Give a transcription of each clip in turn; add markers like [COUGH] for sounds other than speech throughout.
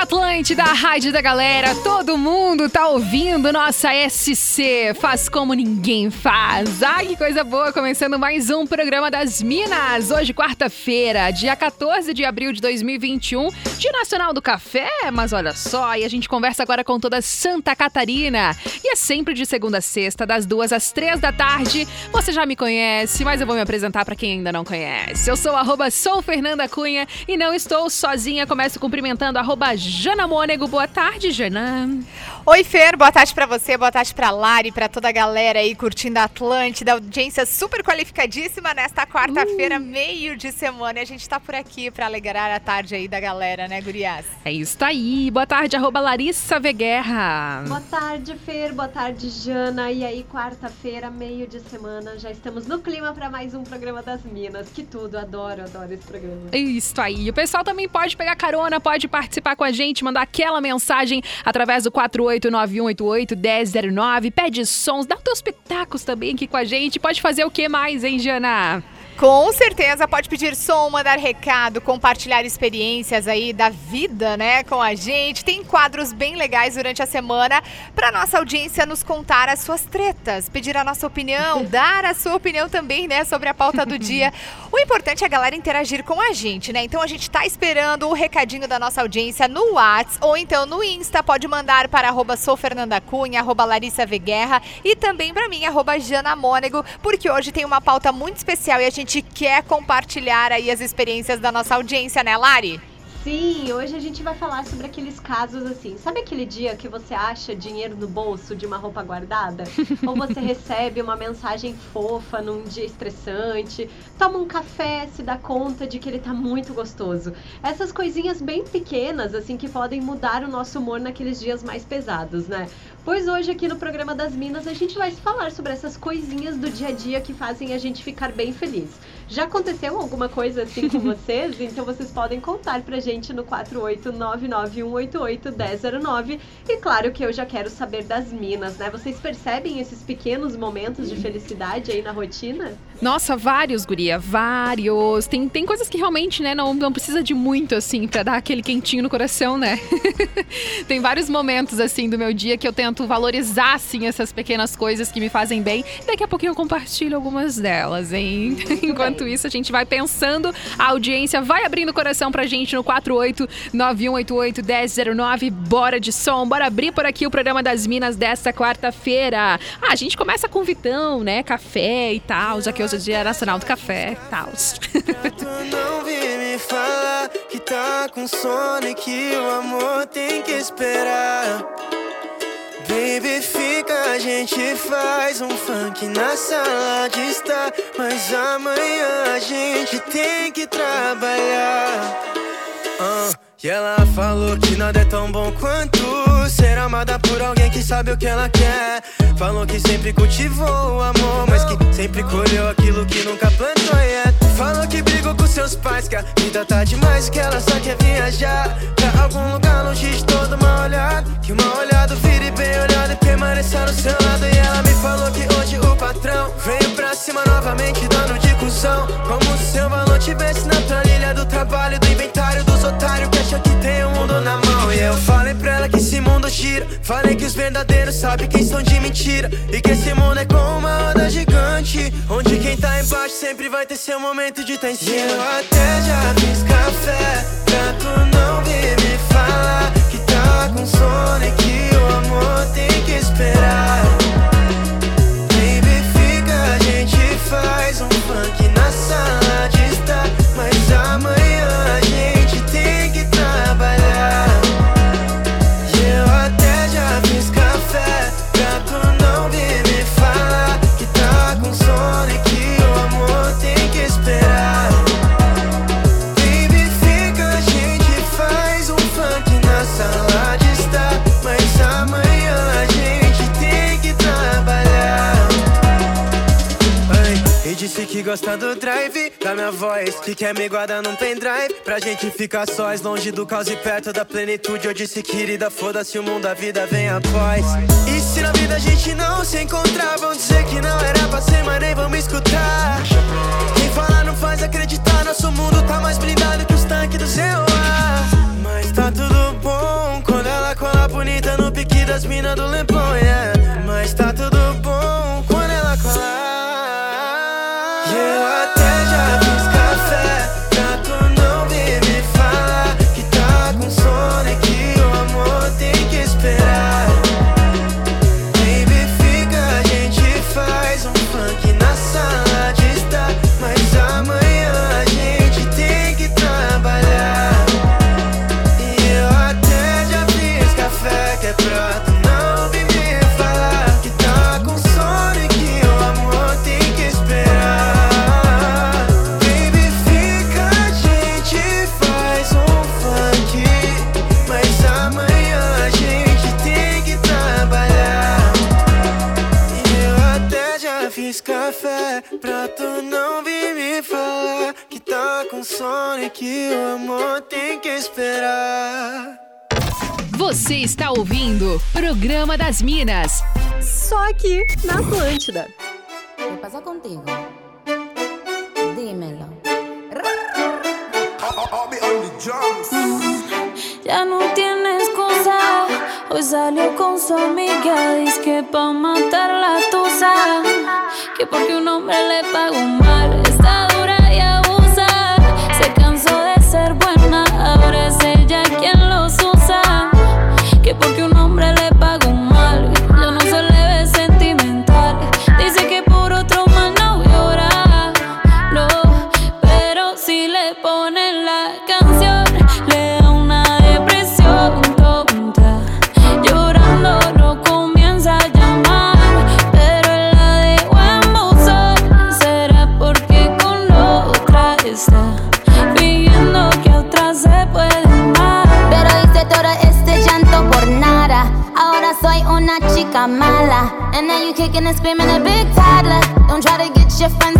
Essa é a Atlântida, a rádio da galera. Todo mundo tá ouvindo nossa SC. Faz como ninguém faz. Ai, que coisa boa. Começando mais um programa das Minas. Hoje, quarta-feira, dia 14 de abril de 2021. Dia Nacional do Café. Mas olha só, e a gente conversa agora com toda Santa Catarina. E é sempre de segunda a sexta, das duas às três da tarde. Você já me conhece, mas eu vou me apresentar para quem ainda não conhece. Eu sou arroba sou Fernanda Cunha e não estou sozinha. Começo cumprimentando arroba Jana Mônego. Boa tarde, Jana. Oi, Fer, boa tarde para você, boa tarde para Lari, para toda a galera aí curtindo a Atlântida, audiência super qualificadíssima nesta quarta-feira, uh. meio de semana. E a gente tá por aqui para alegrar a tarde aí da galera, né, gurias? É isso aí. Boa tarde, arroba Larissa Veguerra. Boa tarde, Fer, boa tarde, Jana. E aí, quarta-feira, meio de semana, já estamos no clima para mais um programa das Minas. Que tudo, adoro, adoro esse programa. É isso aí. O pessoal também pode pegar carona, pode participar com a gente, mandar aquela mensagem através do 48918811009, pede sons, dá teus pitacos também aqui com a gente. Pode fazer o que mais, hein, Jana? Com certeza, pode pedir som, mandar recado, compartilhar experiências aí da vida, né, com a gente. Tem quadros bem legais durante a semana para nossa audiência nos contar as suas tretas, pedir a nossa opinião, [LAUGHS] dar a sua opinião também, né, sobre a pauta do dia. O importante é a galera interagir com a gente, né? Então a gente tá esperando o recadinho da nossa audiência no Whats ou então no Insta, pode mandar para arroba sou Fernanda Cunha, arroba Larissa Veguerra e também para mim, arroba Jana Mônego, porque hoje tem uma pauta muito especial e a gente gente quer compartilhar aí as experiências da nossa audiência, né, Lari? Sim, hoje a gente vai falar sobre aqueles casos assim. Sabe aquele dia que você acha dinheiro no bolso de uma roupa guardada? [LAUGHS] Ou você recebe uma mensagem fofa num dia estressante, toma um café, se dá conta de que ele tá muito gostoso. Essas coisinhas bem pequenas, assim, que podem mudar o nosso humor naqueles dias mais pesados, né? Pois hoje aqui no programa das Minas a gente vai falar sobre essas coisinhas do dia a dia que fazem a gente ficar bem feliz. Já aconteceu alguma coisa assim com [LAUGHS] vocês? Então vocês podem contar pra gente no 48991881009. E claro que eu já quero saber das Minas, né? Vocês percebem esses pequenos momentos de felicidade aí na rotina? Nossa, vários, guria, vários. Tem, tem coisas que realmente, né, não, não precisa de muito, assim, pra dar aquele quentinho no coração, né? [LAUGHS] tem vários momentos, assim, do meu dia que eu tento tento valorizar, assim, essas pequenas coisas que me fazem bem. Daqui a pouquinho eu compartilho algumas delas, hein? [LAUGHS] Enquanto isso, a gente vai pensando, a audiência vai abrindo o coração pra gente no 48918811009. Bora de som, bora abrir por aqui o programa das Minas desta quarta-feira. Ah, a gente começa com Vitão, né? Café e tal, já que hoje é dia nacional do café e tal. [LAUGHS] Não vi me falar que tá com sono e que o amor tem que esperar. Baby, fica, a gente faz um funk na sala de estar. Mas amanhã a gente tem que trabalhar. Uh, e ela falou que nada é tão bom quanto ser amada por alguém que sabe o que ela quer. Falou que sempre cultivou o amor, mas que sempre colheu aquilo que nunca plantou. Yeah. Falou que brigou com seus pais, que a vida tá demais, que ela só quer viajar pra algum lugar longe de todo mal olhado. Que uma olhada vire bem olhado e permaneça no seu lado. E ela me falou que hoje o patrão veio pra cima novamente, dando de cuzão. Como se seu valor tivesse na planilha do trabalho, do inventário dos otários que acham que tem o mundo na mão. E eu falei pra ela que esse mundo gira. Falei que os verdadeiros sabem quem são de mentira. E que esse mundo é como uma sempre vai ter seu momento de. E eu até já voz que quer me guardar num pendrive. Pra gente ficar sós, longe do caos e perto da plenitude. Eu disse querida, foda-se o mundo, a vida vem após. E se na vida a gente não se encontrar Vão dizer que não era pra ser, mas nem vão me escutar. Quem fala não faz acreditar Nosso mundo tá mais blindado que os tanques do seu ar. Mas tá tudo bom Quando ela cola bonita no pique das minas do Leblon, yeah. Mas tá tudo bom aqui na Atlântida. O que passa contigo? Dímelo. Já não tienes cosa. Hoy salió con su amiga. Dice que pa' matar la tusa. Que porque un hombre le pagó mal. kicking and screaming a big toddler. Don't try to get your friends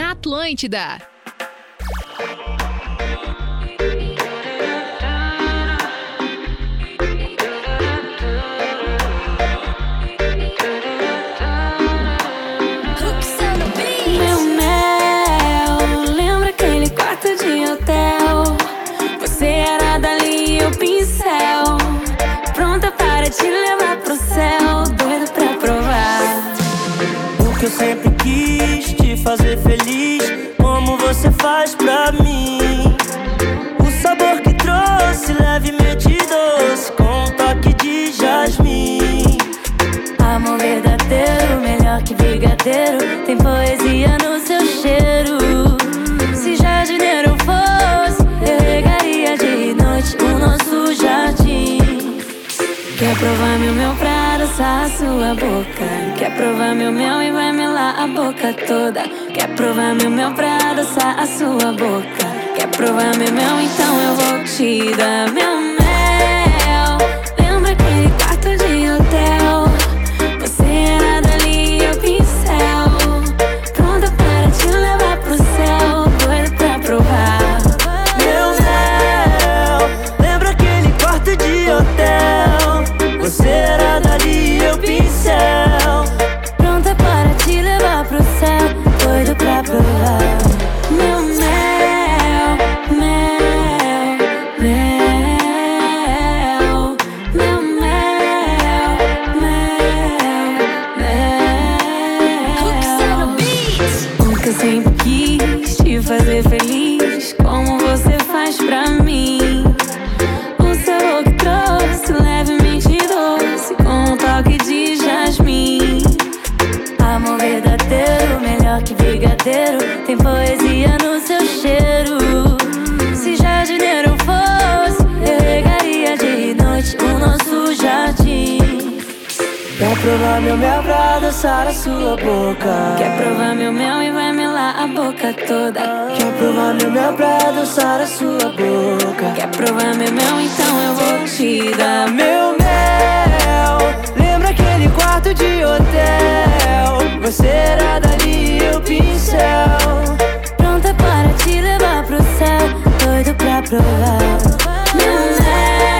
na Atlântida. Sempre quis te fazer feliz, como você faz pra mim. O sabor que trouxe, levemente doce, com um toque de jasmim. Amor verdadeiro, melhor que brigadeiro. Tem poesia no seu cheiro. Se jardineiro fosse, eu regaria de noite o nosso jardim. Quer provar meu mel pra sua boca? Quer provar meu mel e vai melar a boca toda? Quer provar meu mel pra adoçar a sua boca? Quer provar meu mel? Então eu vou te dar meu mel. Provar meu mel pra adoçar a sua boca? Quer provar meu mel e vai melar a boca toda. Quer provar meu mel pra adoçar a sua boca? Quer provar meu mel, então eu vou te dar Meu mel, lembra aquele quarto de hotel? Você era dali, eu pincel. Pronta para te levar pro céu, doido pra provar. Meu mel,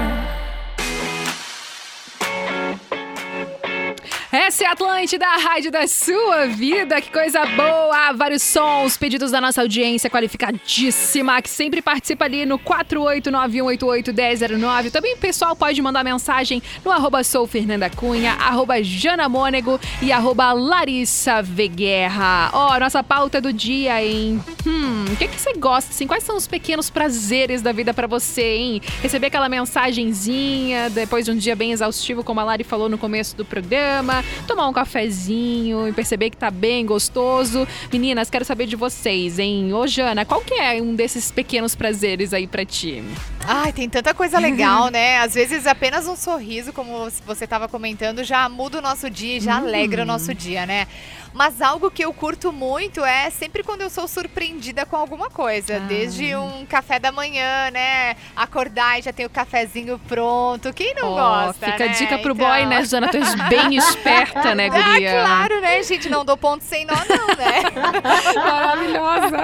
Essa é a Atlântida, a rádio da sua vida. Que coisa boa! Vários sons, pedidos da nossa audiência qualificadíssima, que sempre participa ali no 48918811009. Também o pessoal pode mandar mensagem no arroba sou Fernanda Cunha, arroba Jana Mônego e arroba Larissa Veguerra. Ó, nossa pauta do dia, hein? Hum, o que, que você gosta, assim? Quais são os pequenos prazeres da vida pra você, hein? Receber aquela mensagenzinha depois de um dia bem exaustivo, como a Lari falou no começo do programa, tomar um cafezinho e perceber que tá bem gostoso. Meninas, quero saber de vocês, hein? Ô, Jana, qual que é um desses pequenos prazeres aí pra ti? Ai, tem tanta coisa legal, né? Às vezes apenas um sorriso, como você estava comentando, já muda o nosso dia, e já alegra o nosso dia, né? Mas algo que eu curto muito é sempre quando eu sou surpreendida com alguma coisa. Desde um café da manhã, né? Acordar e já tem o cafezinho pronto. Quem não Ó, gosta, Fica a né? dica pro Então- boy, né, Jana? Tu és bem [LAUGHS] esperta, né, Ah, guria? claro, né, gente? Não dou ponto sem nó, não, né? [LAUGHS] Maravilhosa.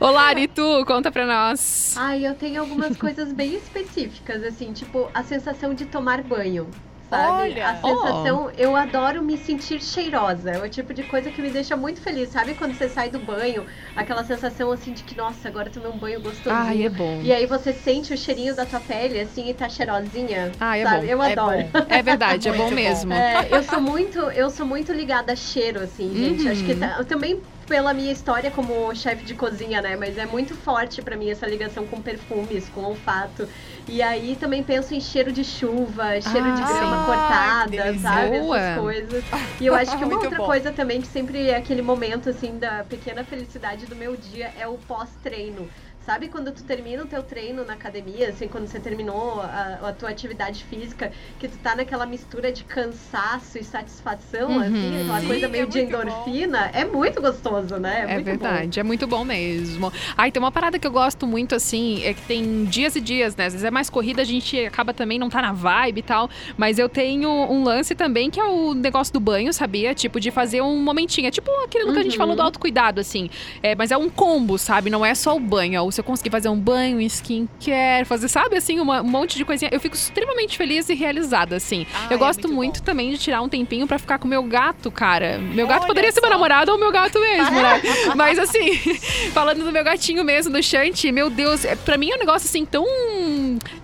Ô, Lari, tu, conta pra nós. Ai, eu tenho algumas coisas bem específicas, assim, tipo a sensação de tomar banho. Sabe? Olha! A sensação, eu adoro me sentir cheirosa. É o tipo de coisa que me deixa muito feliz. Sabe quando você sai do banho, aquela sensação assim de que, nossa, agora eu tomei um banho gostosinho. Ai, é bom. E aí você sente o cheirinho da tua pele, assim, e tá cheirosinha. Ah, é sabe? bom. Eu É adoro. bom. É verdade, é [LAUGHS] bom mesmo. É, eu sou muito, eu sou muito ligada a cheiro, assim, gente. Acho Uhum. que tá- também pela minha história como chefe de cozinha, né? Mas é muito forte pra mim essa ligação com perfumes, com olfato. E aí também penso em cheiro de chuva, cheiro de Ah, grama sim. cortada, delícia. sabe? Essas coisas. E eu acho que [LAUGHS] uma outra bom. coisa também que sempre é aquele momento assim da pequena felicidade do meu dia é o pós-treino. Sabe quando tu termina o teu treino na academia, assim, quando você terminou a, a tua atividade física, que tu tá naquela mistura de cansaço e satisfação, Uhum. assim, aquela Sim, coisa meio é de muito bom. endorfina, é muito gostoso, né? É muito verdade, é muito bom mesmo. Ai, tem uma parada que eu gosto muito, assim, é que tem dias e dias, né? Às vezes é mais corrida, a gente acaba também não tá na vibe e tal. Mas eu tenho um lance também que é o negócio do banho, sabia? Tipo, de fazer um momentinho. É tipo aquilo que a gente Uhum. falou do autocuidado, assim. É, mas é um combo, sabe? Não é só o banho. Ou se eu conseguir fazer um banho, um skincare, fazer, sabe, assim, uma- um monte de coisinha. Eu fico extremamente feliz e realizada, assim. Ah, eu é gosto muito muito, bom. também de tirar um tempinho pra ficar com o meu gato, cara. Meu gato Olha poderia ser meu só. namorado ou meu gato mesmo, né? [LAUGHS] Mas assim, [LAUGHS] falando do meu gatinho mesmo, do Shanti, meu Deus, é, pra mim é um negócio assim tão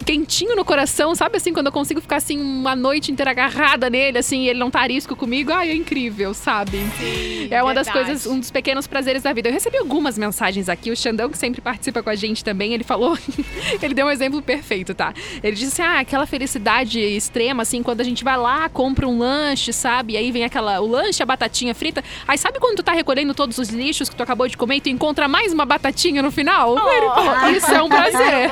quentinho no coração, sabe assim, quando eu consigo ficar assim uma noite inteira agarrada nele, assim, e ele não tá arisco comigo, ai, é incrível, sabe? Sim, É uma das verdade. coisas, um dos pequenos prazeres da vida. Eu recebi algumas mensagens aqui, o Xandão, que sempre participa com a gente também, ele falou, [LAUGHS] ele deu um exemplo perfeito, tá? Ele disse assim, ah, aquela felicidade extrema, assim, quando a gente vai lá, compra um lanche, sabe? E aí vem aquela, o lanche, a batatinha frita. Aí sabe quando tu tá recolhendo todos os lixos que tu acabou de comer e tu encontra mais uma batatinha no final? Ele falou, isso é um [LAUGHS] prazer.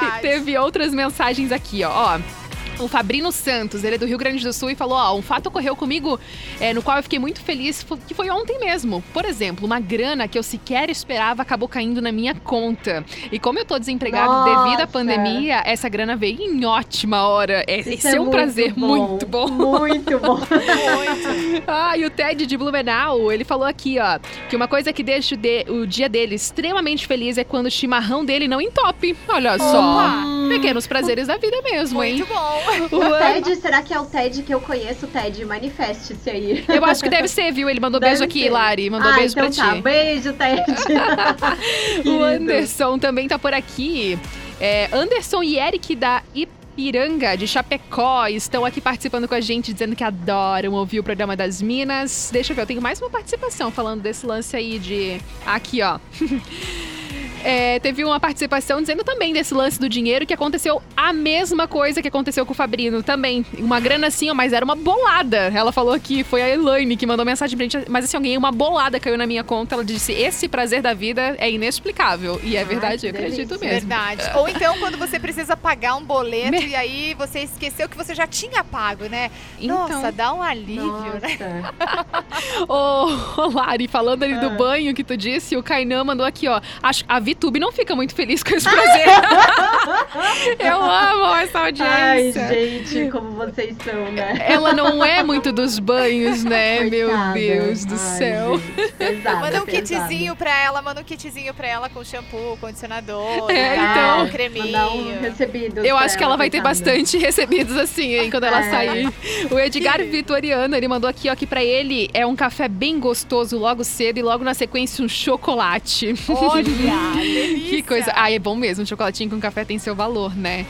E [LAUGHS] teve outras mensagens aqui, ó. ó. O Fabrino Santos, ele é do Rio Grande do Sul e falou: Ó, um fato ocorreu comigo é, no qual eu fiquei muito feliz, que foi ontem mesmo. Por exemplo, uma grana que eu sequer esperava acabou caindo na minha conta. E como eu tô desempregado Nossa. devido à pandemia, essa grana veio em ótima hora. É- Esse é é um muito prazer bom. muito bom. Muito bom. [LAUGHS] Muito. Ah, e o Ted de Blumenau, ele falou aqui, ó, que uma coisa que deixa o, de- o dia dele extremamente feliz é quando o chimarrão dele não entope. Olha só. Pequenos prazeres da vida mesmo, hein? Muito bom. O [LAUGHS] Ted, será que é o Ted que eu conheço? Ted, manifeste-se aí. Eu acho que deve ser, viu? Ele mandou Deve beijo aqui, ser. Lari. Mandou ah, beijo então pra tá. ti. Beijo, Ted. [LAUGHS] O. Anderson também tá por aqui. É, Anderson e Eric da Ipiranga, de Chapecó, estão aqui participando com a gente, dizendo que adoram ouvir o programa das Minas. Deixa eu ver, eu tenho mais uma participação falando desse lance aí de. Aqui, ó. [LAUGHS] É, teve uma participação dizendo também desse lance do dinheiro que aconteceu a mesma coisa que aconteceu com o Fabrino também. Uma grana assim, ó, mas era uma bolada. Ela falou que foi a Elaine que mandou mensagem pra gente, mas assim, alguém, uma bolada caiu na minha conta. Ela disse: esse prazer da vida é inexplicável. E é verdade, eu acredito mesmo. Verdade. Ou então quando você precisa pagar um boleto Me- e aí você esqueceu que você já tinha pago, né? Então. Nossa, dá um alívio, né? Nossa. [LAUGHS] Ô, Lari, falando ali do Ah. banho que tu disse, o Kainan mandou aqui, ó. Acho, a Vitube não fica muito feliz com esse prazer. [LAUGHS] [LAUGHS] eu amo essa Ai, audiência. gente, como vocês são, né? Ela não é muito dos banhos, né? [LAUGHS] Meu Coitada. Deus do Ai, céu. gente, pesada, Manda um pesada. kitzinho pra ela, manda um kitzinho pra ela com shampoo, condicionador, [LAUGHS] É, tal, então. um creminho. Um recebido. Eu acho que ela vai ter bastante recebidos assim, hein, quando ela É. sair. O Edgar Vitoriano, ele mandou aqui, ó, que pra ele é um café bem gostoso logo cedo e logo na sequência um chocolate. Olha, delícia. Que coisa. Ah, é bom mesmo. Um chocolatinho com café tem seu valor, né?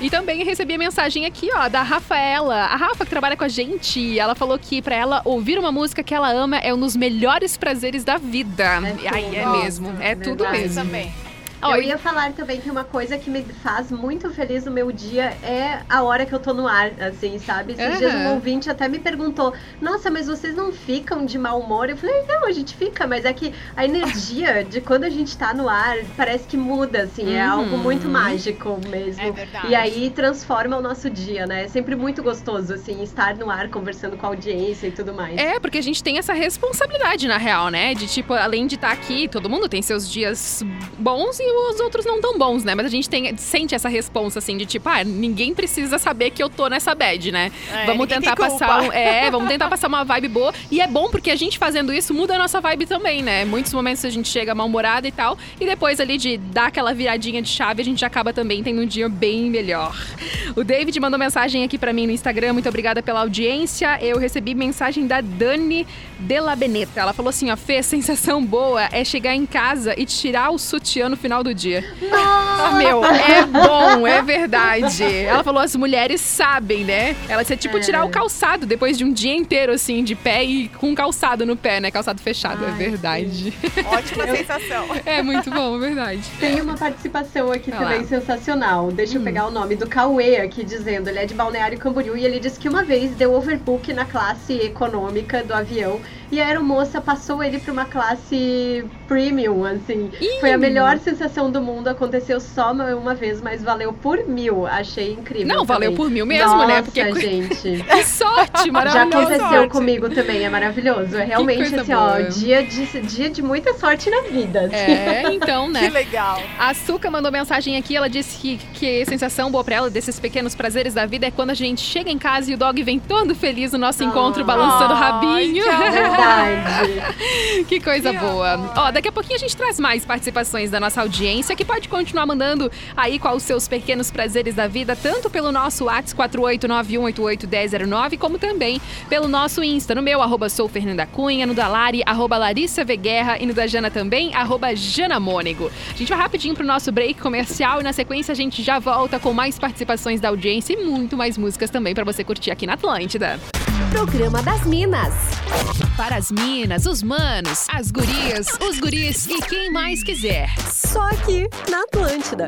E também recebi a mensagem aqui, ó, da Rafaela. A Rafa que trabalha com a gente, ela falou que pra ela ouvir uma música que ela ama é um dos melhores prazeres da vida. É e aí é tudo. mesmo, é tudo mesmo. também. Eu ia falar também que uma coisa que me faz muito feliz no meu dia é a hora que eu tô no ar, assim, sabe? Esses dias um ouvinte até me perguntou: Nossa, mas vocês não ficam de mau humor? Eu falei: Não, a gente fica, mas é que a energia de quando a gente tá no ar parece que muda, assim, é Uhum. algo muito mágico mesmo. É verdade. E aí transforma o nosso dia, né? É sempre muito gostoso, assim, estar no ar conversando com a audiência e tudo mais. É, porque a gente tem essa responsabilidade, na real, né? De tipo, além de estar aqui, todo mundo tem seus dias bons e os outros não tão bons, né? Mas a gente tem, sente essa responsa, assim, de tipo, ah, ninguém precisa saber que eu tô nessa bad, né? É, vamos tentar passar um, É, [LAUGHS] vamos tentar passar uma vibe boa. E é bom porque a gente fazendo isso muda a nossa vibe também, né? Muitos momentos a gente chega mal-humorada e tal. E depois ali de dar aquela viradinha de chave, a gente acaba também tendo um dia bem melhor. O David mandou mensagem aqui pra mim no Instagram. Muito obrigada pela audiência. Eu recebi mensagem da Dani Della Beneta. Ela falou assim: ó, Fê, sensação boa é chegar em casa e tirar o sutiã no final do dia. Ah, meu, é bom, é verdade. Ela falou: as mulheres sabem, né? Ela disse: é tipo tirar o calçado depois de um dia inteiro, assim, de pé e com calçado no pé, né? Calçado fechado, é Ai, verdade. [LAUGHS] Ótima sensação. É muito bom, é verdade. Tem uma participação aqui lá. também sensacional. Deixa Hum. eu pegar o nome do Cauê aqui dizendo. Ele é de Balneário Camboriú e ele disse que uma vez deu overbook na classe econômica do avião e a aeromoça passou ele pra uma classe premium, assim. Foi a melhor sensação do mundo, aconteceu só uma vez, mas valeu por mil. Achei incrível. Não, valeu também. por mil mesmo, Nossa, né? Porque gente. que [LAUGHS] sorte, Já maravilhoso. aconteceu sorte. comigo também, é maravilhoso. É realmente assim, boa. ó, dia de, dia de muita sorte na vida. assim. É, então, [LAUGHS] Que né? legal. A Suca mandou mensagem aqui, ela disse que, que sensação boa pra ela desses pequenos prazeres da vida é quando a gente chega em casa e o dog vem todo feliz no nosso encontro, Ah. balançando o Ai, rabinho. que amor. [LAUGHS] Verdade. Que coisa Que boa. amor. Ó, daqui a pouquinho a gente traz mais participações da nossa audiência, que pode continuar mandando aí quais os seus pequenos prazeres da vida, tanto pelo nosso WhatsApp 4891881009, como também pelo nosso Insta, no meu, arroba sou Fernanda Cunha, no da Lari, arroba Larissa V. Guerra, e no da Jana também, arroba Jana Mônego. A gente vai rapidinho pro nosso break comercial e na sequência a gente já volta com mais participações da audiência e muito mais músicas também pra você curtir aqui na Atlântida. Programa das Minas. Para as minas, os manos, as gurias, os guris e quem mais quiser. Só aqui na Atlântida.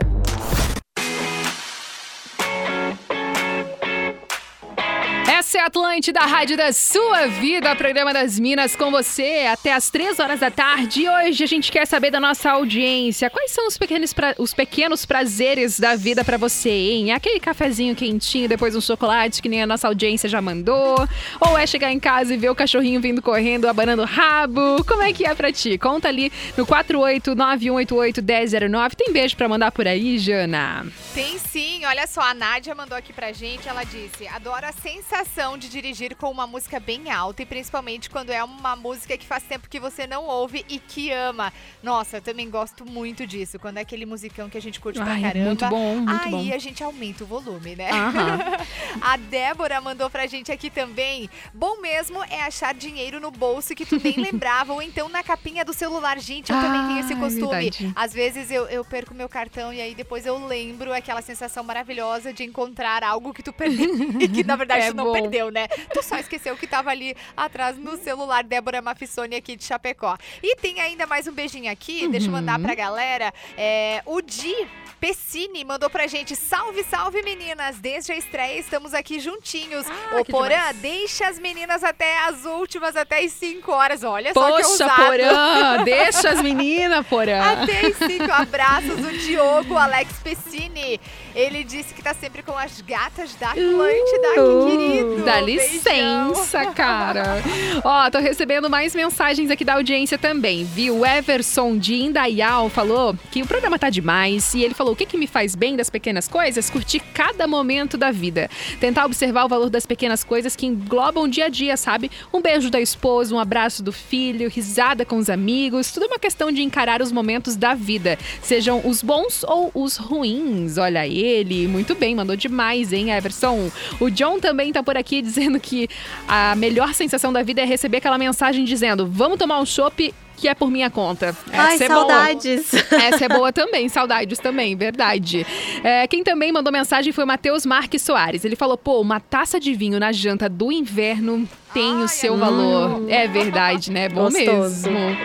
Essa é a Atlântida, a rádio da sua vida, programa das Minas com você até as três horas da tarde. E hoje a gente quer saber da nossa audiência. Quais são os pequenos, pra- os pequenos prazeres da vida pra você, hein? Aquele cafezinho quentinho depois um chocolate que nem a nossa audiência já mandou? Ou é chegar em casa e ver o cachorrinho vindo correndo, abanando o rabo? Como é que é pra ti? Conta ali no 48918811009. Tem beijo pra mandar por aí, Jana? Tem sim, olha só, a Nádia mandou aqui pra gente, ela disse, adoro a sensação de dirigir com uma música bem alta e principalmente quando é uma música que faz tempo que você não ouve e que ama. Nossa, eu também gosto muito disso, quando é aquele musicão que a gente curte pra Ai, caramba. muito bom, muito aí bom. a gente aumenta o volume, né? Aham. [LAUGHS] A Débora mandou pra gente aqui também. Bom mesmo é achar dinheiro no bolso que tu nem [LAUGHS] lembrava, ou então na capinha do celular. Gente, eu também tenho esse Ah, é costume. verdade. Às vezes eu, eu perco meu cartão e aí depois eu lembro aquela sensação maravilhosa de encontrar algo que tu perdeu [LAUGHS] e que na verdade É tu não bom. Perdeu, né? Tu só esqueceu que tava ali atrás no celular. Débora Mafissoni aqui de Chapecó. E tem ainda mais um beijinho aqui, deixa eu mandar Uhum. pra galera. É, o Di Pessini mandou pra gente: salve, salve meninas! Desde a estreia estamos aqui juntinhos. Ah, Ô que Porã, deixa as meninas até as últimas, até as 5 horas. Olha só que Poxa, ousado. Porã, deixa as meninas, Porã. [LAUGHS] Até as 5 abraços, o Diogo Alex Pessini. Ele disse que tá sempre com as gatas da Atlântida, que querido. Uh, Dá Beijão. licença, cara. Ó, tô recebendo mais mensagens aqui da audiência também, viu? O Everson de Indaial falou que o programa tá demais e ele falou o que, que me faz bem das pequenas coisas? Curtir cada momento da vida. Tentar observar o valor das pequenas coisas que englobam o dia a dia, sabe? Um beijo da esposa, um abraço do filho, risada com os amigos. Tudo é uma questão de encarar os momentos da vida, sejam os bons ou os ruins. Olha ele, muito bem, mandou demais, hein, Everson? O John também tá por aqui dizendo que a melhor sensação da vida é receber aquela mensagem dizendo: vamos tomar um chopp que é por minha conta. Ai, Essa é boa. saudades. [LAUGHS] Essa é boa também, saudades também, verdade. É, quem também mandou mensagem foi o Matheus Marques Soares. Ele falou: pô, uma taça de vinho na janta do inverno tem Ai, o seu adoro. valor. É verdade, né? Bom Gostoso. mesmo.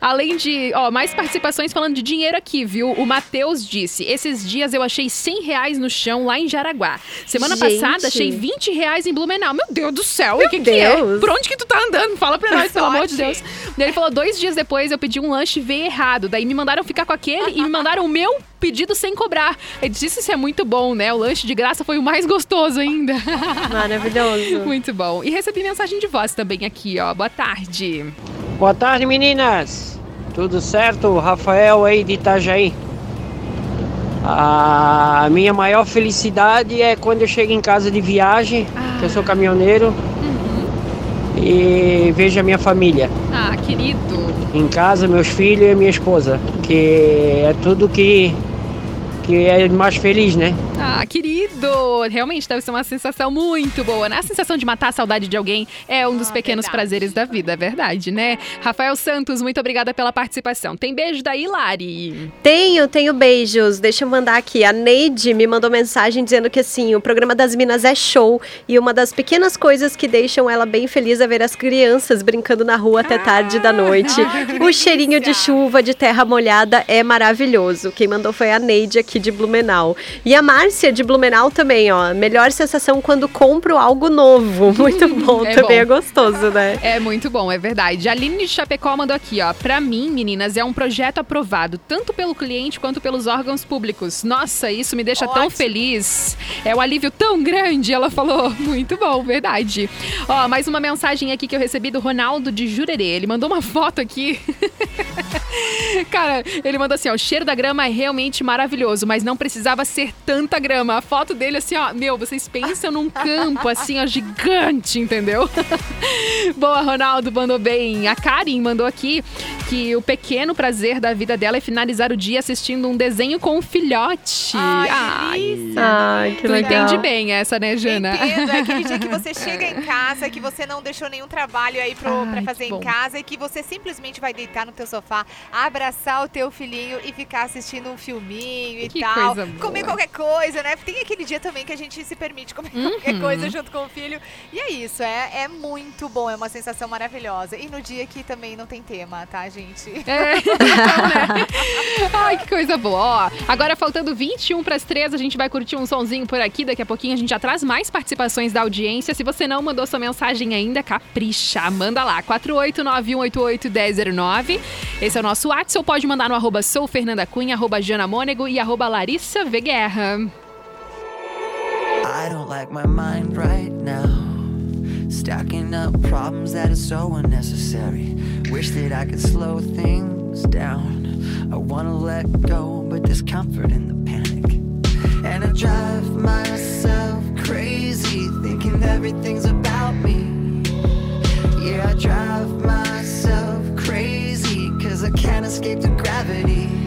Além de, ó, mais participações falando de dinheiro aqui, viu? O Matheus disse: esses dias eu achei 100 reais no chão lá em Jaraguá. Semana Gente. passada achei 20 reais em Blumenau. Meu Deus do céu, o que, que é? Por onde que tu tá andando? Fala pra [LAUGHS] nós, pelo amor de. Deus. Ele falou: dois dias depois eu pedi um lanche e veio errado. Daí me mandaram ficar com aquele e me mandaram o meu pedido sem cobrar. Ele disse: Isso é muito bom, né? O lanche de graça foi o mais gostoso ainda. Maravilhoso. [LAUGHS] muito bom. E recebi mensagem de voz também aqui, ó. Boa tarde. Boa tarde, meninas. Tudo certo? Rafael aí de Itajaí. A minha maior felicidade é quando eu chego em casa de viagem, que eu sou caminhoneiro, e vejo a minha família. Ah, querido. Em casa, meus filhos e minha esposa, que é tudo que, que é mais feliz, né? Ah, querido! Realmente deve ser uma sensação muito boa, né? A sensação de matar a saudade de alguém é um dos Ah, pequenos verdade. prazeres da vida, é verdade, né? Rafael Santos, muito obrigada pela participação. Tem beijo da Hilari. Tenho, tenho beijos. Deixa eu mandar aqui. A Neide me mandou mensagem dizendo que assim, o programa das Minas é show e uma das pequenas coisas que deixam ela bem feliz é ver as crianças brincando na rua até tarde da noite. Ah, [LAUGHS] que o cheirinho de chuva, de terra molhada é maravilhoso. Quem mandou foi a Neide aqui de Blumenau. E a Márcia de Blumenau também, ó. Melhor sensação quando compro algo novo. [LAUGHS] Muito [LAUGHS] bom, É também bom. é gostoso, né? [LAUGHS] É muito bom, é verdade. A Aline de Chapecó mandou aqui, ó. Pra mim, meninas, é um projeto aprovado, tanto pelo cliente quanto pelos órgãos públicos. Nossa, isso me deixa tão Ótimo. feliz. É um alívio tão grande, ela falou. Muito bom, verdade. Ó, mais uma mensagem aqui que eu recebi do Ronaldo de Jurerê. Ele mandou uma foto aqui. [LAUGHS] Cara, ele mandou assim, ó, o cheiro da grama é realmente maravilhoso, mas não precisava ser tanta grama. A foto dele assim, ó, meu, vocês pensam num campo assim, ó, gigante, entendeu? [LAUGHS] Boa, Ronaldo, mandou bem. A Karen mandou aqui que o pequeno prazer da vida dela é finalizar o dia assistindo um desenho com um filhote. Ai, delícia. Ai, que tu legal. entende bem essa, né, Jana? Entendo, é aquele dia que você [LAUGHS] chega em casa, que você não deixou nenhum trabalho aí pro, Ai, pra fazer em casa e que você simplesmente vai deitar no teu sofá, abraçar o teu filhinho e ficar assistindo um filminho e Que tal. Comer qualquer coisa, né? Tem aquele dia também que a gente se permite comer Uhum. qualquer coisa junto com o filho. E é isso, é, é muito bom, é uma sensação maravilhosa. E no dia que também não tem tema, tá, gente? É? [LAUGHS] [LAUGHS] Ai, que coisa boa. Ó, agora faltando 21 para as 3, a gente vai curtir um sonzinho por aqui. Daqui a pouquinho a gente já traz mais participações da audiência. Se você não mandou sua mensagem ainda, capricha. Manda lá, 48918811009. Esse é o nosso WhatsApp. Ou pode mandar no arroba sou Fernanda Cunha, arroba Jana Mônego e arroba. Guerra. I don't like my mind right now. Stacking up problems that are so unnecessary. Wish that I could slow things down. I wanna let go, but there's comfort in the panic. And I drive myself crazy, thinking everything's about me. Yeah, I drive myself crazy, cause I can't escape the gravity.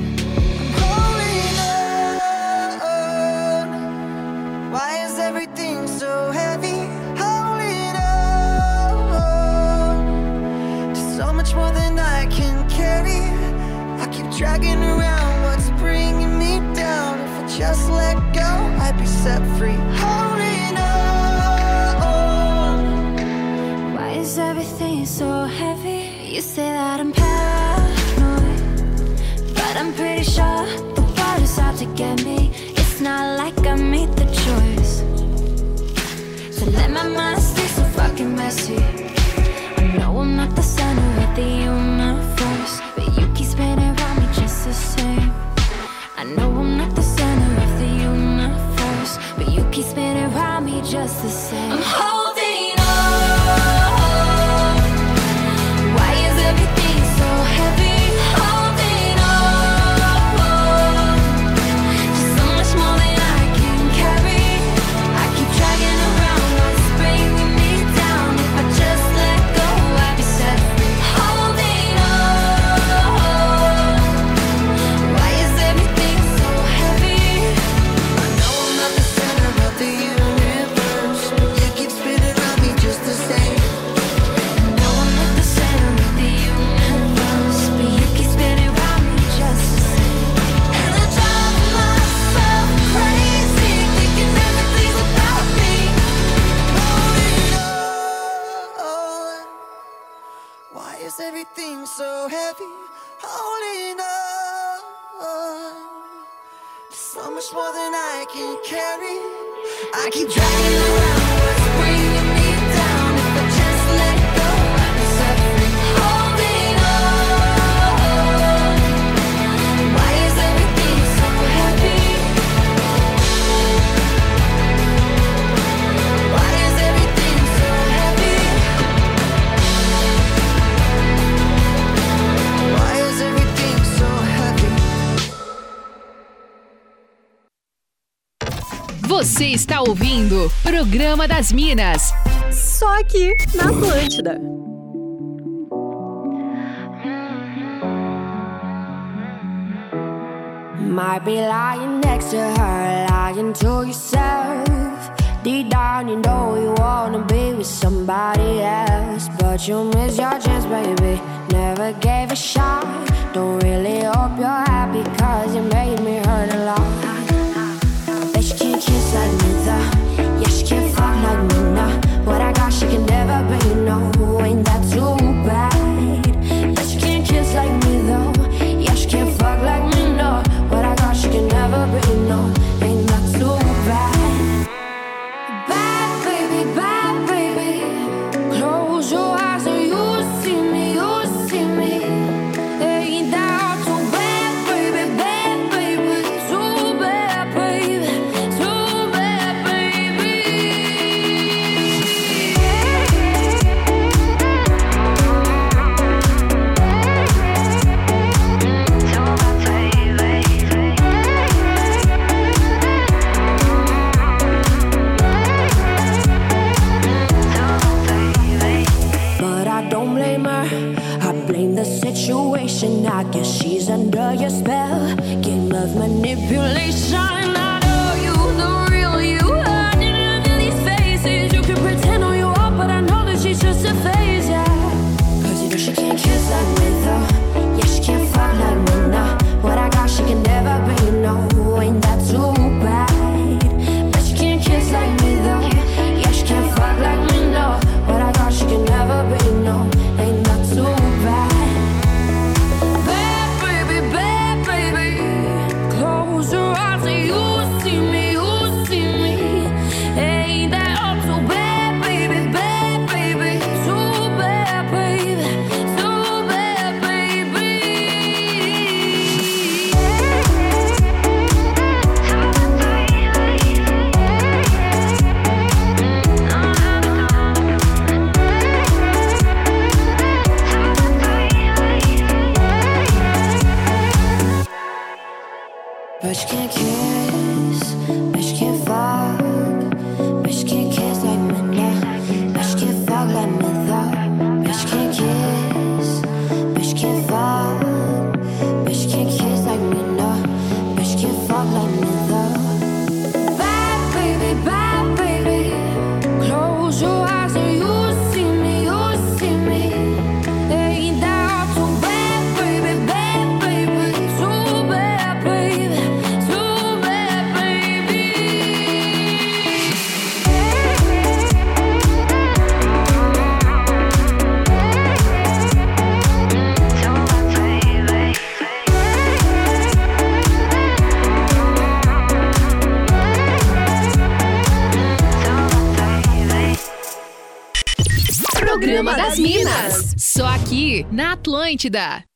Holding on. So much more than I can carry. I keep dragging around Você está ouvindo Programa das Minas. Só aqui na Atlântida. Might be lying next to her, lying to yourself. Deep down, you know you wanna be with somebody else. But you miss your chance, baby. Never gave a shot. Don't really hope you're happy, cause you made me hurt a lot. Atlântida.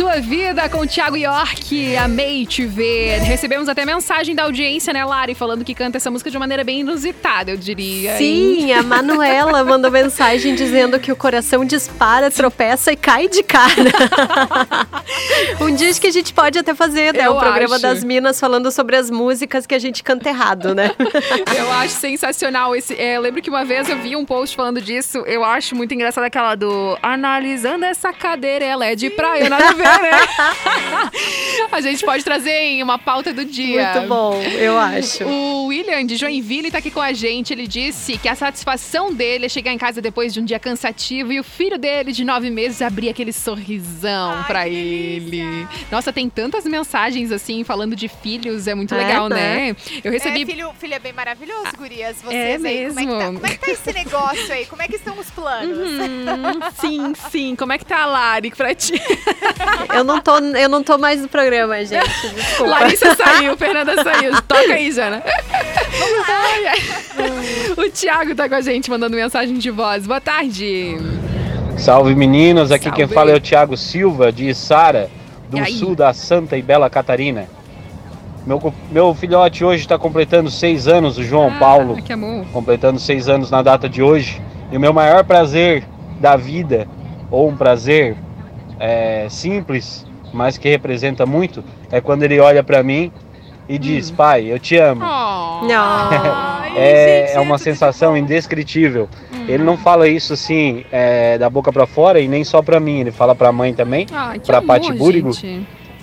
Sua vida com o Thiago York. Amei te ver. Recebemos até mensagem da audiência, né, Lari, falando que canta essa música de maneira bem inusitada, eu diria. Sim, hein? a Manuela [LAUGHS] mandou mensagem dizendo que o coração dispara, tropeça e cai de cara. [LAUGHS] um dia que a gente pode até fazer, né? Eu o programa acho. das Minas falando sobre as músicas que a gente canta errado, né? [LAUGHS] Eu acho sensacional esse. é, lembro que uma vez eu vi um post falando disso. Eu acho muito engraçado aquela do analisando essa cadeira, ela é de praia, nada a ver, né? [LAUGHS] a gente pode trazer em uma pauta do dia. Muito bom, eu acho. O William de Joinville tá aqui com a gente. Ele disse que a satisfação dele é chegar em casa depois de um dia cansativo e o filho dele, de nove meses, abrir aquele sorrisão Ai, pra que ele. Nossa, tem tantas mensagens assim, falando de filhos, é muito É, legal, né? né? Eu recebi. É, filho, filho é bem maravilhoso, gurias. Vocês é aí, como é, que tá, mesmo. como é que tá esse negócio aí? Como é que estão os planos? Hum, sim, sim. Como é que tá a Lari pra ti? [LAUGHS] Eu não tô, eu não tô mais no programa, gente. Desculpa. Larissa saiu, Fernanda saiu. Toca aí, Jana. Ai, ai. O Thiago tá com a gente mandando mensagem de voz. Boa tarde. Salve meninos, aqui Salve. quem fala é o Thiago Silva, de Sara, do sul da Santa e Bela Catarina. Meu, meu filhote hoje está completando seis anos, o João Paulo, Ah, que amor. completando seis anos na data de hoje. E o meu maior prazer da vida, ou um prazer é, simples, mas que representa muito, é quando ele olha para mim e diz: Pai, eu te amo. Oh. [LAUGHS] É, é uma sensação indescritível. Ele não fala isso assim é, da boca pra fora e nem só pra mim, ele fala pra mãe também. Pra amor, Pati Búrigo?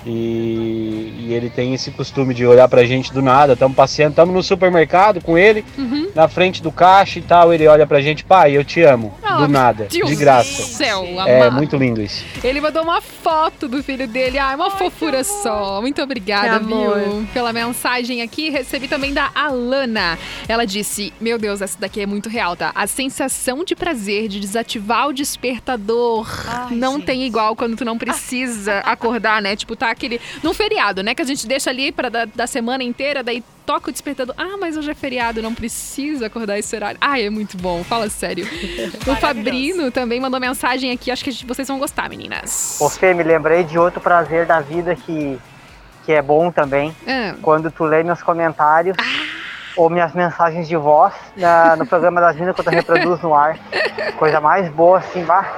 E, e ele tem esse costume de olhar pra gente do nada. Estamos passeando, estamos no supermercado com ele, Uhum. na frente do caixa e tal. Ele olha pra gente, pai, eu te amo. Ah, do nada, Deus de do graça. céu, É amado. muito lindo isso. Ele mandou uma foto do filho dele. Ai, uma fofura só. Muito obrigada, viu? Pela mensagem aqui. Recebi também da Alana. Ela disse: Meu Deus, essa daqui é muito real, tá? A sensação de prazer de desativar o despertador Ai, não gente. tem igual quando tu não precisa [LAUGHS] acordar, né? Tipo, tá aquele. Num feriado, né? Que a gente deixa ali pra da, da semana inteira, daí toca o despertador. Ah, mas hoje é feriado, não precisa acordar esse horário. Ai, é muito bom. Fala sério. o Fabrino também mandou mensagem aqui. Acho que vocês vão gostar, meninas. Ô Fê, me lembrei de outro prazer da vida que, que é bom também. Ah. Quando tu lê meus comentários ou minhas mensagens de voz na- no programa das minas quando eu reproduzo no ar. [LAUGHS] Coisa mais boa, assim, bah,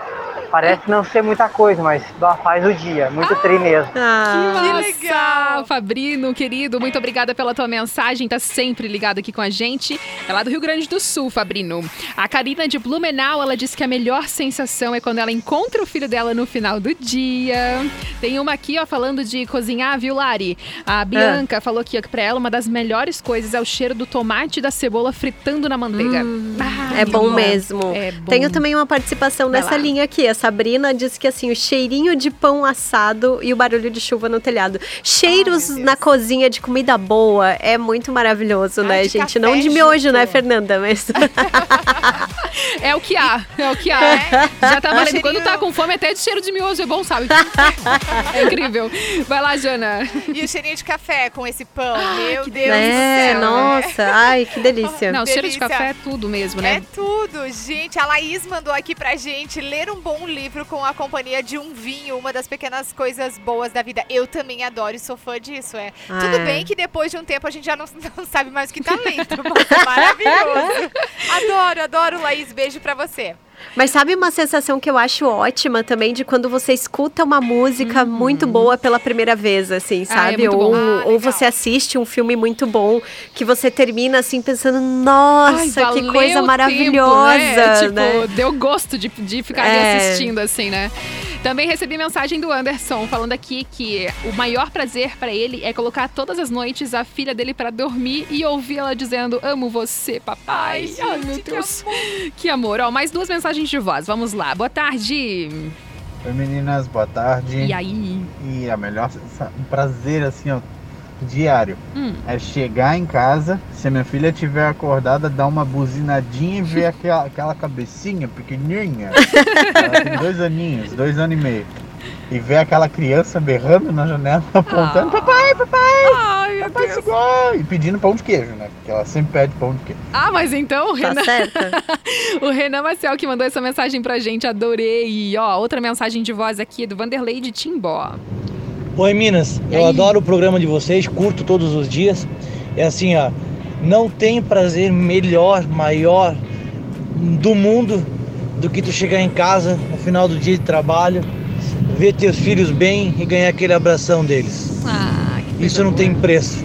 parece não ser muita coisa, mas faz o dia. Muito tri mesmo. Ah, Nossa, legal! Fabrino, querido, muito obrigada pela tua mensagem. Tá sempre ligado aqui com a gente. É lá do Rio Grande do Sul, Fabrino. A Karina de Blumenau, ela disse que a melhor sensação é quando ela encontra o filho dela no final do dia. Tem uma aqui, ó, falando de cozinhar, viu, Lari? A Bianca falou aqui ó, que pra ela uma das melhores coisas é o cheiro do tomate e da cebola fritando na manteiga. Ah, é que bom mesmo. É bom. Tenho também uma participação Vai nessa lá. linha aqui. Sabrina disse que assim, o cheirinho de pão assado e o barulho de chuva no telhado. Cheiros Ai, na cozinha de comida boa é muito maravilhoso, Ai, né, gente? Não de miojo, né, junto. Fernanda? Mas [LAUGHS] É o que há, é o que há. Já tá valendo. Quando tá com fome, até de cheiro de miojo é bom, sabe? [LAUGHS] É incrível. Vai lá, Jana. E o cheirinho de café com esse pão. Meu que Deus é, do céu. nossa, ai, que delícia. Não, cheiro de delícia. café é tudo mesmo, né? É tudo, gente. A Laís mandou aqui pra gente ler um bom livro com a companhia de um vinho, uma das pequenas coisas boas da vida. Eu também adoro e sou fã disso, é. Ah, Tudo é. bem que depois de um tempo a gente já não, [LAUGHS] não sabe mais o que tá lendo, mas é maravilhoso. [LAUGHS] Adoro, adoro, Laís. Beijo pra você. Mas sabe uma sensação que eu acho ótima também de quando você escuta uma música muito boa pela primeira vez, assim, Uhum. Ah, é sabe? ou. Ah, ou você assiste um filme muito bom que você termina assim pensando, nossa, Ai, que coisa maravilhosa, tempo, né? Tipo, né? deu gosto de, de ficar É. assistindo, assim, né? Também recebi mensagem do Anderson falando aqui que o maior prazer pra ele é colocar todas as noites a filha dele pra dormir e ouvir ela dizendo: Amo você, papai. Ai, meu gente, que Deus. Que amor. Ó, mais duas mensagens de voz. Vamos lá. Boa tarde. Oi meninas, boa tarde. E aí? E a melhor um prazer assim, ó, diário Hum. é chegar em casa, se a minha filha tiver acordada, dar uma buzinadinha e ver [LAUGHS] aquela, aquela cabecinha pequenininha. [LAUGHS] Ela tem dois aninhos, dois anos e meio. E ver aquela criança berrando na janela, apontando, papai, papai! Ai, meu faz Deus. igual. E pedindo pão de queijo, né? Porque ela sempre pede pão de queijo. Ah, mas então o Tá Renan. certa? [LAUGHS] o Renan Maciel que mandou essa mensagem pra gente, adorei. E, ó, outra mensagem de voz aqui do Vanderlei de Timbó. Oi, Minas. Eu adoro o programa de vocês, curto todos os dias. É assim, ó. Não tem prazer melhor, maior do mundo do que tu chegar em casa no final do dia de trabalho, ver teus filhos bem e ganhar aquele abração deles. Ah, Isso não tem preço.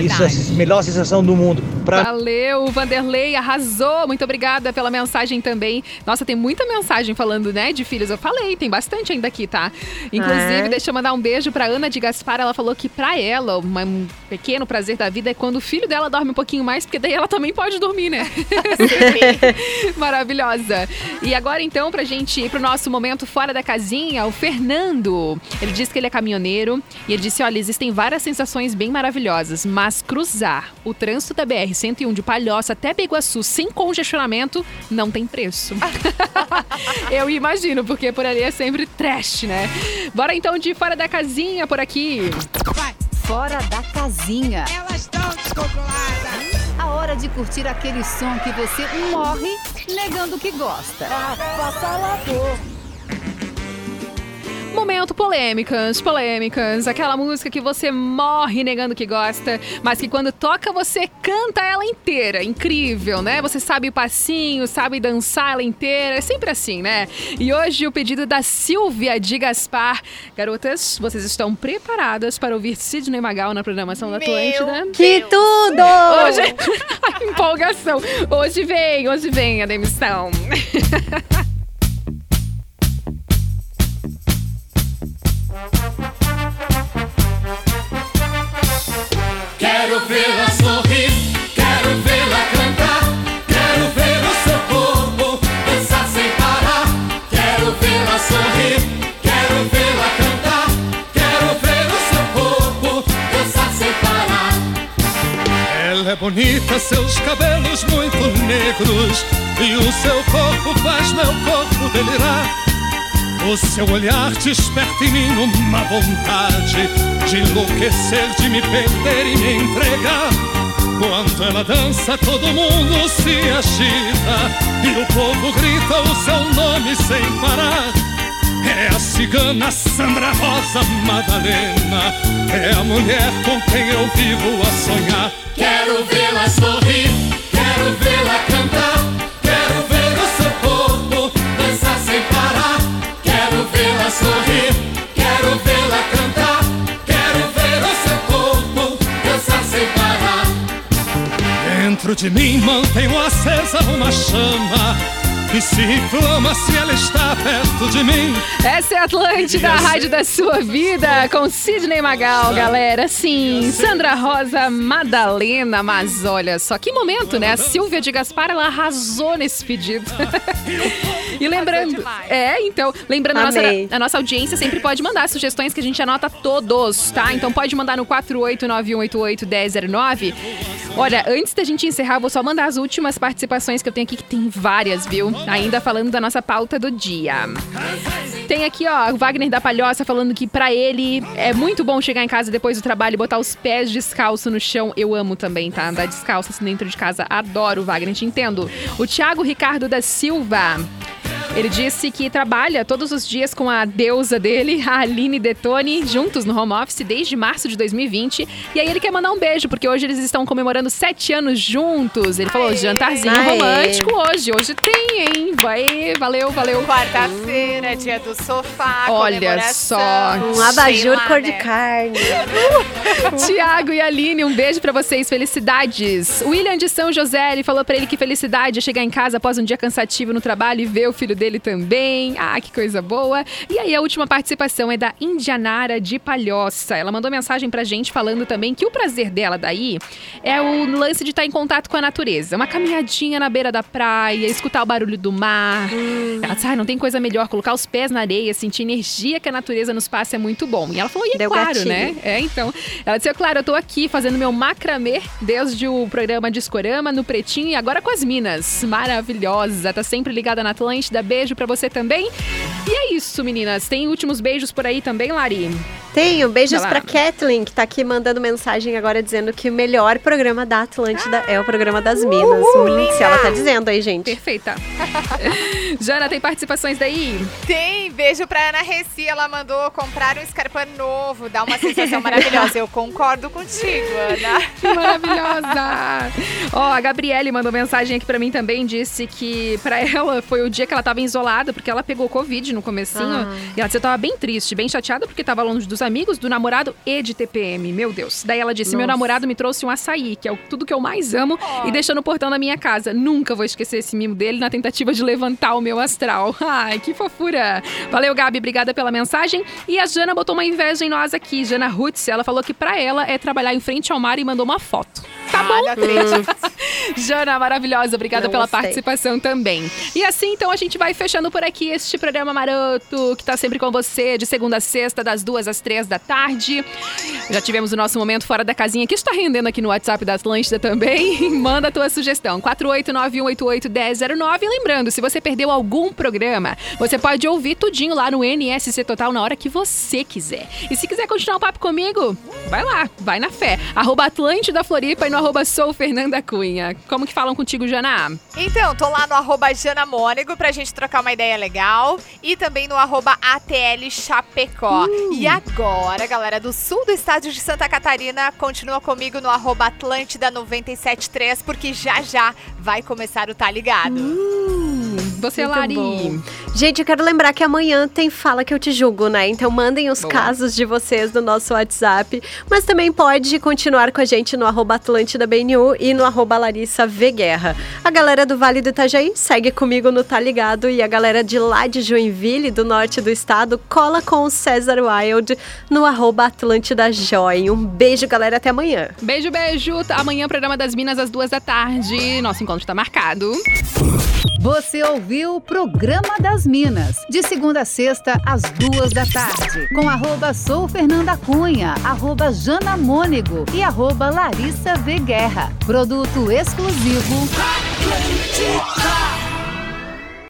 Isso é a melhor sensação do mundo. Pra Valeu, Vanderlei, arrasou. Muito obrigada pela mensagem também. Nossa, tem muita mensagem falando, né, de filhos. Eu falei, tem bastante ainda aqui, tá? Inclusive, É. deixa eu mandar um beijo pra Ana de Gaspar. Ela falou que pra ela, um pequeno prazer da vida é quando o filho dela dorme um pouquinho mais, porque daí ela também pode dormir, né? [LAUGHS] Maravilhosa. E agora, então, pra gente ir pro nosso momento fora da casinha, o Fernando. Ele disse que ele é caminhoneiro e ele disse: olha, existem várias sensações bem maravilhosas, mas cruzar o trânsito da BR-101 de Palhoça até Beguaçu sem congestionamento não tem preço. [LAUGHS] Eu imagino, porque por ali é sempre trash, né? Bora então de fora da casinha por aqui. Fora da casinha. Elas estão descontroladas. A hora de curtir aquele som que você morre negando que gosta. Momento polêmicas, polêmicas. Aquela música que você morre negando que gosta, mas que quando toca você canta ela inteira. Incrível, né? Você sabe o passinho, sabe dançar ela inteira. É sempre assim, né? E hoje o pedido da Silvia de Gaspar. Garotas, vocês estão preparadas para ouvir Sidney Magal na programação da Atlântida? Que tudo! Hoje, [LAUGHS] a empolgação. Hoje vem, hoje vem a demissão. [LAUGHS] vê-la sorrir, quero vê-la cantar, quero ver o seu corpo dançar sem parar. Quero vê-la sorrir, quero vê-la cantar, quero ver o seu corpo dançar sem parar. Ela é bonita, seus cabelos muito negros E o seu corpo faz meu corpo delirar O seu olhar desperta em mim uma vontade De enlouquecer, de me perder e me entregar. Quando ela dança todo mundo se agita E o povo grita o seu nome sem parar. É a cigana Sandra Rosa Madalena É a mulher com quem eu vivo a sonhar. Quero vê-la sorrir, quero vê-la cantar, de mim mantenho acesa uma chama Que se inflama se ela está perto de mim Essa é a Atlântida, a rádio da sua vida, com Sidney Magal, galera. Sim, Sandra Rosa Madalena, mas olha só que momento, né? A Silvia de Gaspar, ela arrasou nesse pedido. [LAUGHS] E lembrando, é, então, lembrando a nossa, a nossa audiência sempre pode mandar sugestões que a gente anota todos, tá? Então pode mandar no 48918811009. Olha, antes da gente encerrar, vou só mandar as últimas participações que eu tenho aqui, que tem várias, viu? Ainda falando da nossa pauta do dia. Tem aqui, ó, o Wagner da Palhoça falando que pra ele é muito bom chegar em casa depois do trabalho e botar os pés descalço no chão. Eu amo também, tá? Andar descalço assim dentro de casa. Adoro, Wagner, te entendo. O Thiago Ricardo da Silva. Ele disse que trabalha todos os dias com a deusa dele, a Aline Detone, juntos no home office desde março de 2020. E aí ele quer mandar um beijo, porque hoje eles estão comemorando sete anos juntos. Ele falou, jantarzinho Aê. romântico hoje. Hoje tem, hein? Vai, valeu, valeu. Quarta-feira, dia do sofá, Olha só. Um abajur lá, cor de né? carne. [LAUGHS] Tiago e Aline, um beijo pra vocês, felicidades. William de São José, ele falou pra ele que felicidade é chegar em casa após um dia cansativo no trabalho e ver o filho dele também. Ah, que coisa boa. E aí a última participação é da Indianara de Palhoça. Ela mandou mensagem pra gente falando também que o prazer dela daí é o lance de estar em contato com a natureza. Uma caminhadinha na beira da praia, escutar o barulho do mar. Ela disse, ah, não tem coisa melhor, colocar os pés na areia, sentir energia que a natureza nos passa é muito bom. E ela falou, e é Deu claro, gatilho. né? É, então. Ela disse, claro, eu tô aqui fazendo meu macramê desde o programa Discorama, no Pretinho e agora com as Minas. Maravilhosa, tá sempre ligada na Atlântida. Beijo pra você também. E é isso, meninas. Tem últimos beijos por aí também, Lari? Tenho. Beijos pra Kathleen, que tá aqui mandando mensagem agora dizendo que o melhor programa da Atlântida é o programa das Minas. Hum, se ela tá dizendo aí, gente. Perfeita. [LAUGHS] Jana, tem participações daí? Tem, beijo pra Ana Reci, ela mandou comprar um Scarpa novo, dá uma sensação maravilhosa. Eu concordo contigo, Ana. Que maravilhosa! Ó, a Gabriele mandou mensagem aqui pra mim também, disse que pra ela foi o dia que ela tava isolada, porque ela pegou Covid no comecinho. Ah. E ela disse que tava bem triste, bem chateada, porque tava longe dos amigos, do namorado e de TPM. Meu Deus. Daí ela disse, meu Nossa. namorado me trouxe um açaí, que é tudo que eu mais amo, e deixou no portão da minha casa. Nunca vou esquecer esse mimo dele na tentativa de levantar o meu astral. [LAUGHS] Ai, que fofura. Valeu, Gabi, obrigada pela mensagem. E a Jana botou uma inveja em nós aqui. Jana Rutz, ela falou que pra ela é trabalhar em frente ao mar e mandou uma foto. Tá bom? [LAUGHS] Jana, maravilhosa, obrigada Não pela gostei. participação também. E assim, então, a gente vai fechando por aqui este programa maroto, que tá sempre com você, de segunda a sexta, das duas às três da tarde. Já tivemos o nosso momento fora da casinha, que está rendendo aqui no WhatsApp da Atlântida também. [LAUGHS] Manda a tua sugestão, 489-188-1009. E lembrando, se você perdeu algum programa, você pode ouvir tudinho lá no NSC Total na hora que você quiser. E se quiser continuar o papo comigo, vai lá, vai na fé. Arroba Atlântida Floripa e no arroba Sou Fernanda Cunha. Como que falam contigo, Jana? Então, tô lá no arroba Jana Mônego pra gente trocar uma ideia legal. E também no arroba ATL Chapecó. E agora, galera do sul do estado de Santa Catarina, continua comigo no arroba Atlântida 973, porque já já vai começar o Tá Ligado. Você, Muito Lari. bom. Gente, eu quero lembrar que amanhã tem Fala Que Eu Te Julgo, né? Então mandem os Boa. casos de vocês no nosso WhatsApp. Mas também pode continuar com a gente no arroba Atlântida BNU e no arroba Larissa V Guerra. A galera do Vale do Itajaí segue comigo no Tá Ligado. E a galera de lá de Joinville, do norte do estado, cola com o César Wild no arroba Atlântida Joy. Um beijo, galera. Até amanhã. Beijo, beijo. Amanhã, programa das Minas, às duas da tarde. Nosso encontro tá marcado. Você ouviu ouviu o Programa das Minas, de segunda a sexta, às duas da tarde, com arroba sou Fernanda Cunha, arroba Jana Mônigo e arroba Larissa V. Guerra. Produto exclusivo. Atlântica.